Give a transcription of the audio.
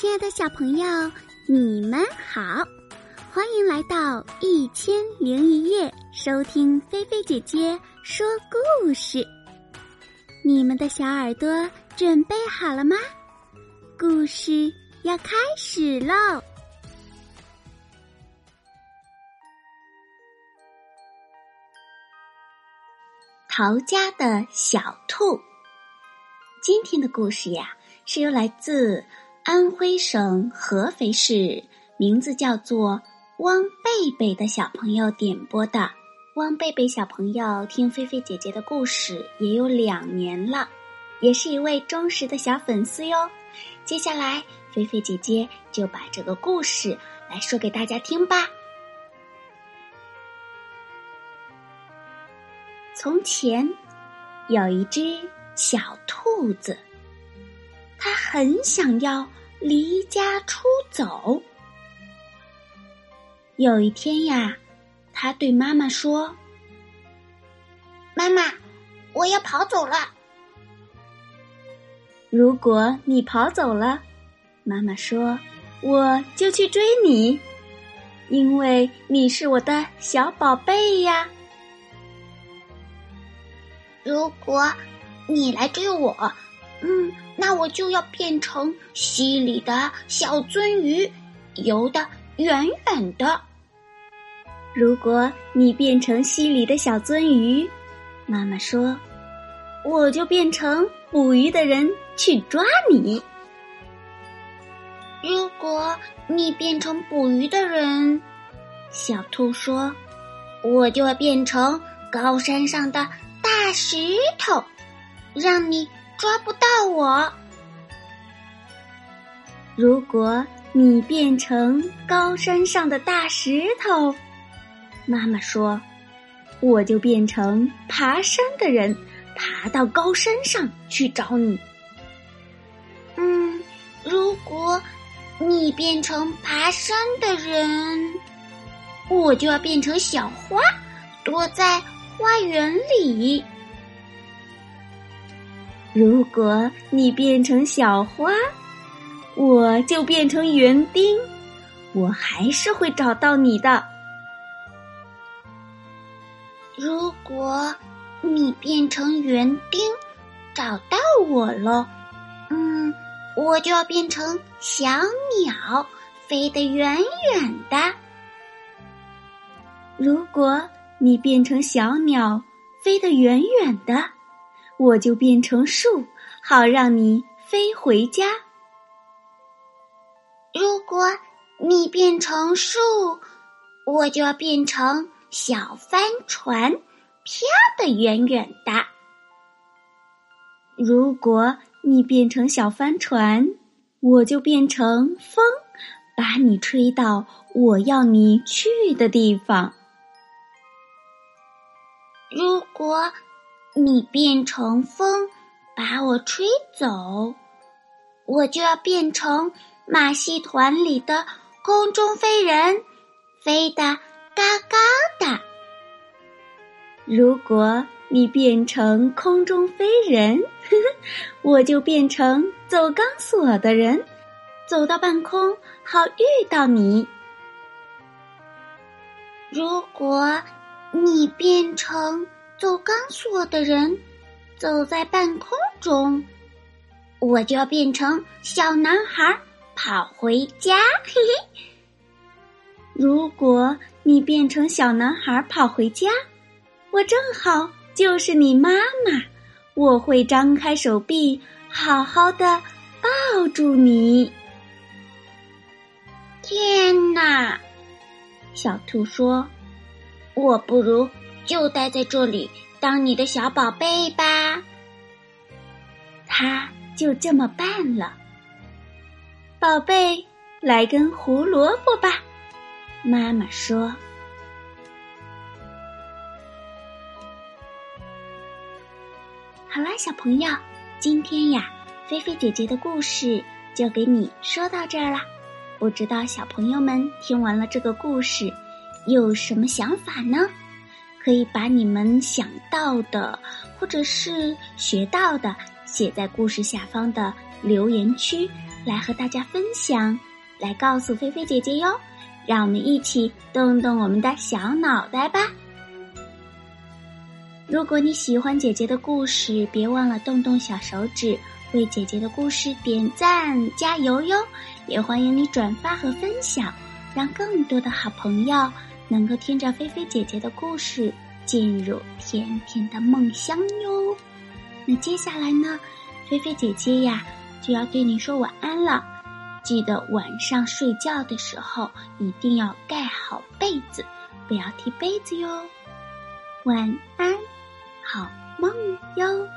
亲爱的小朋友，你们好，欢迎来到一千零一夜，收听菲菲姐姐说故事。你们的小耳朵准备好了吗？故事要开始喽！逃家的小兔。今天的故事呀，是由来自。安徽省合肥市，名字叫做汪贝贝的小朋友点播的。汪贝贝小朋友听菲菲姐姐的故事也有两年了，也是一位忠实的小粉丝哟。接下来，菲菲姐姐就把这个故事来说给大家听吧。从前，有一只小兔子，它很想要。离家出走。有一天呀，他对妈妈说：“妈妈，我要跑走了。”如果你跑走了，妈妈说：“我就去追你，因为你是我的小宝贝呀。”如果你来追我，嗯。那我就要变成溪里的小鳟鱼，游得远远的。如果你变成溪里的小鳟鱼，妈妈说，我就变成捕鱼的人去抓你。如果你变成捕鱼的人，小兔说，我就要变成高山上的大石头，让你。抓不到我。如果你变成高山上的大石头，妈妈说，我就变成爬山的人，爬到高山上去找你。嗯，如果你变成爬山的人，我就要变成小花，躲在花园里。如果你变成小花，我就变成园丁，我还是会找到你的。如果你变成园丁，找到我了，嗯，我就要变成小鸟，飞得远远的。如果你变成小鸟，飞得远远的。我就变成树，好让你飞回家。如果你变成树，我就要变成小帆船，飘得远远的。如果你变成小帆船，我就变成风，把你吹到我要你去的地方。如果。你变成风，把我吹走，我就要变成马戏团里的空中飞人，飞得高高的。如果你变成空中飞人，我就变成走钢索的人，走到半空好遇到你。如果你变成。走钢索的人，走在半空中，我就要变成小男孩跑回家。嘿嘿。如果你变成小男孩跑回家，我正好就是你妈妈，我会张开手臂，好好的抱住你。天哪！小兔说：“我不如。”就待在这里当你的小宝贝吧。他就这么办了。宝贝，来根胡萝卜吧，妈妈说。好啦，小朋友，今天呀，菲菲姐姐的故事就给你说到这儿啦。不知道小朋友们听完了这个故事，有什么想法呢？可以把你们想到的，或者是学到的，写在故事下方的留言区，来和大家分享，来告诉菲菲姐姐哟。让我们一起动动我们的小脑袋吧！如果你喜欢姐姐的故事，别忘了动动小手指，为姐姐的故事点赞加油哟！也欢迎你转发和分享，让更多的好朋友能够听着菲菲姐姐的故事，进入甜甜的梦乡哟。那接下来呢，菲菲姐姐呀就要对你说晚安了。记得晚上睡觉的时候一定要盖好被子，不要踢被子哟。晚安，好梦哟。